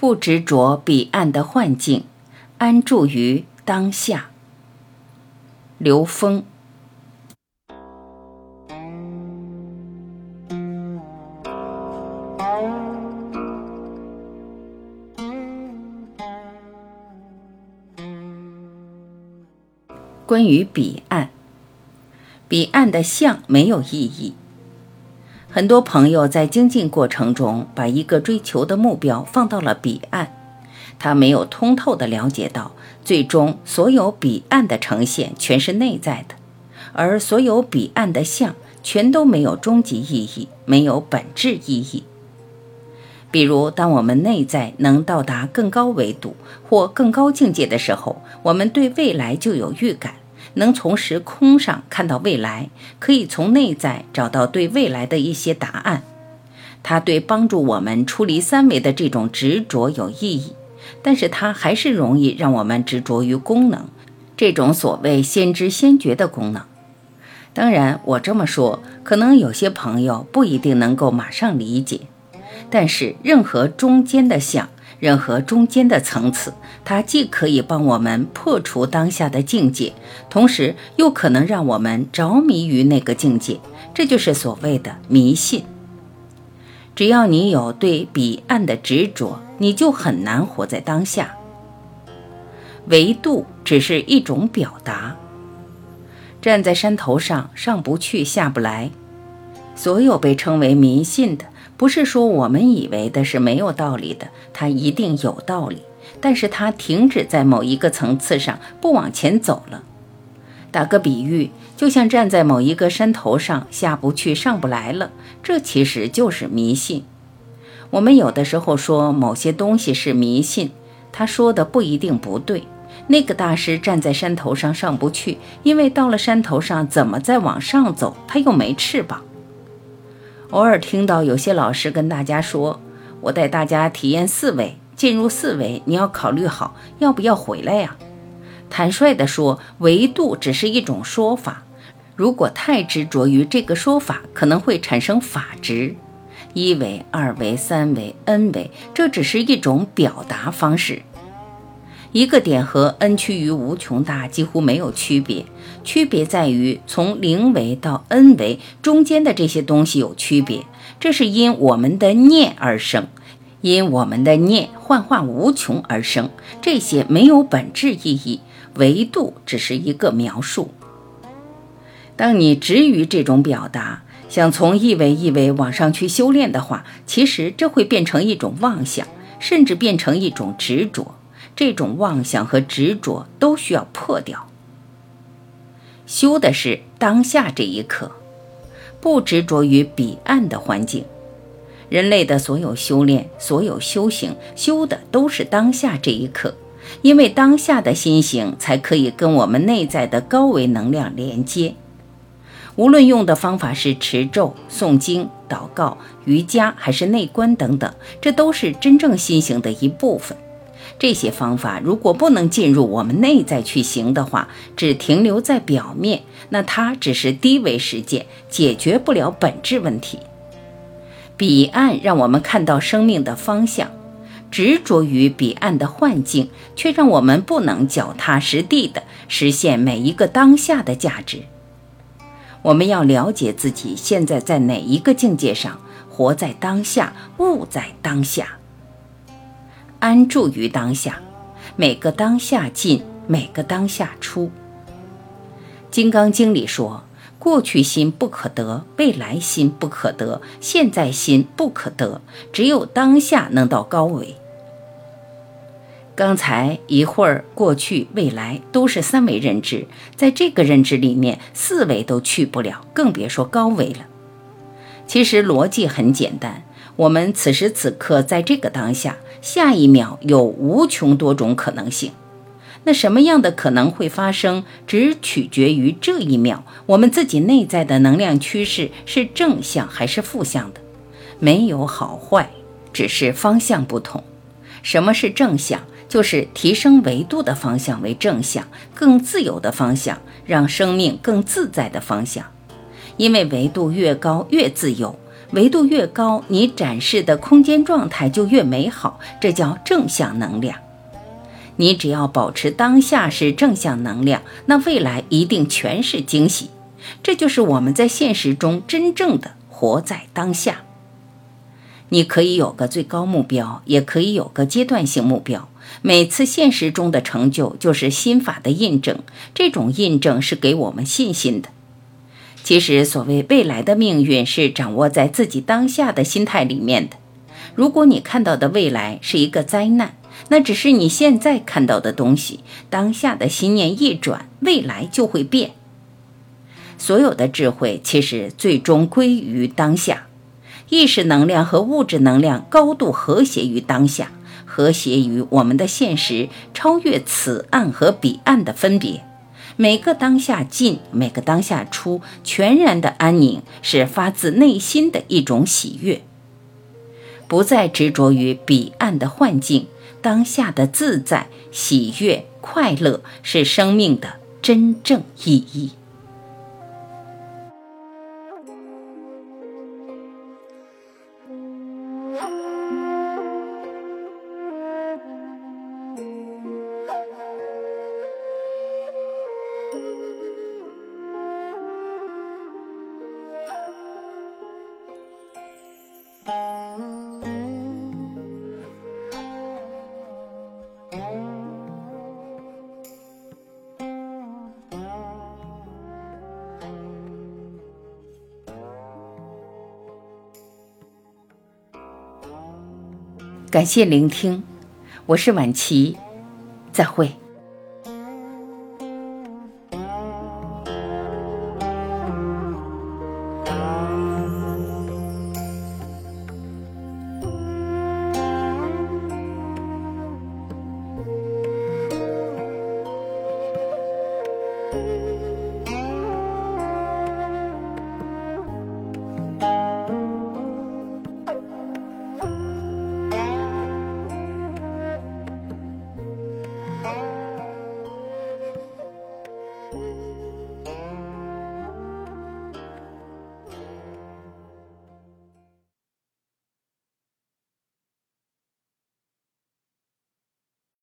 不执着彼岸的幻境，安住于当下。刘峰。关于彼岸，彼岸的相没有意义。很多朋友在精进过程中，把一个追求的目标放到了彼岸，他没有通透的了解到，最终所有彼岸的呈现全是内在的，而所有彼岸的相全都没有终极意义，没有本质意义。比如，当我们内在能到达更高维度或更高境界的时候，我们对未来就有预感，能从时空上看到未来，可以从内在找到对未来的一些答案。它对帮助我们出离三维的这种执着有意义，但是它还是容易让我们执着于功能，这种所谓先知先觉的功能。当然，我这么说，可能有些朋友不一定能够马上理解。但是，任何中间的想，任何中间的层次，它既可以帮我们破除当下的境界，同时又可能让我们着迷于那个境界。这就是所谓的迷信。只要你有对彼岸的执着，你就很难活在当下。维度只是一种表达。站在山头上，上不去，下不来。所有被称为迷信的。不是说我们以为的是没有道理的，它一定有道理，但是它停止在某一个层次上，不往前走了。打个比喻，就像站在某一个山头上，下不去，上不来了，这其实就是迷信。我们有的时候说某些东西是迷信，他说的不一定不对。那个大师站在山头上上不去，因为到了山头上，怎么再往上走？他又没翅膀。偶尔听到有些老师跟大家说：“我带大家体验四维，进入四维，你要考虑好要不要回来呀。”坦率地说，维度只是一种说法，如果太执着于这个说法，可能会产生法执。一维、二维、三维、n 维，这只是一种表达方式。一个点和 n 趋于无穷大几乎没有区别，区别在于从零维到 n 维中间的这些东西有区别，这是因我们的念而生，因我们的念幻化无穷而生，这些没有本质意义，维度只是一个描述。当你执于这种表达，想从一维一维往上去修炼的话，其实这会变成一种妄想，甚至变成一种执着。这种妄想和执着都需要破掉。修的是当下这一刻，不执着于彼岸的环境。人类的所有修炼、所有修行，修的都是当下这一刻，因为当下的心行才可以跟我们内在的高维能量连接。无论用的方法是持咒、诵经、祷告、瑜伽，还是内观等等，这都是真正心行的一部分。这些方法如果不能进入我们内在去行的话，只停留在表面，那它只是低维实践，解决不了本质问题。彼岸让我们看到生命的方向，执着于彼岸的幻境，却让我们不能脚踏实地的实现每一个当下的价值。我们要了解自己现在在哪一个境界上，活在当下，悟在当下。安住于当下，每个当下进，每个当下出。《金刚经》里说：“过去心不可得，未来心不可得，现在心不可得，只有当下能到高维。”刚才一会儿，过去、未来都是三维认知，在这个认知里面，四维都去不了，更别说高维了。其实逻辑很简单，我们此时此刻在这个当下。下一秒有无穷多种可能性，那什么样的可能会发生，只取决于这一秒我们自己内在的能量趋势是正向还是负向的，没有好坏，只是方向不同。什么是正向？就是提升维度的方向为正向，更自由的方向，让生命更自在的方向。因为维度越高越自由，维度越高，你展示的空间状态就越美好，这叫正向能量。你只要保持当下是正向能量，那未来一定全是惊喜。这就是我们在现实中真正的活在当下。你可以有个最高目标，也可以有个阶段性目标。每次现实中的成就就是心法的印证，这种印证是给我们信心的。其实，所谓未来的命运是掌握在自己当下的心态里面的。如果你看到的未来是一个灾难，那只是你现在看到的东西。当下的心念一转，未来就会变。所有的智慧其实最终归于当下，意识能量和物质能量高度和谐于当下，和谐于我们的现实，超越此岸和彼岸的分别。每个当下进，每个当下出，全然的安宁是发自内心的一种喜悦，不再执着于彼岸的幻境，当下的自在、喜悦、快乐是生命的真正意义。感谢聆听，我是晚琪，再会。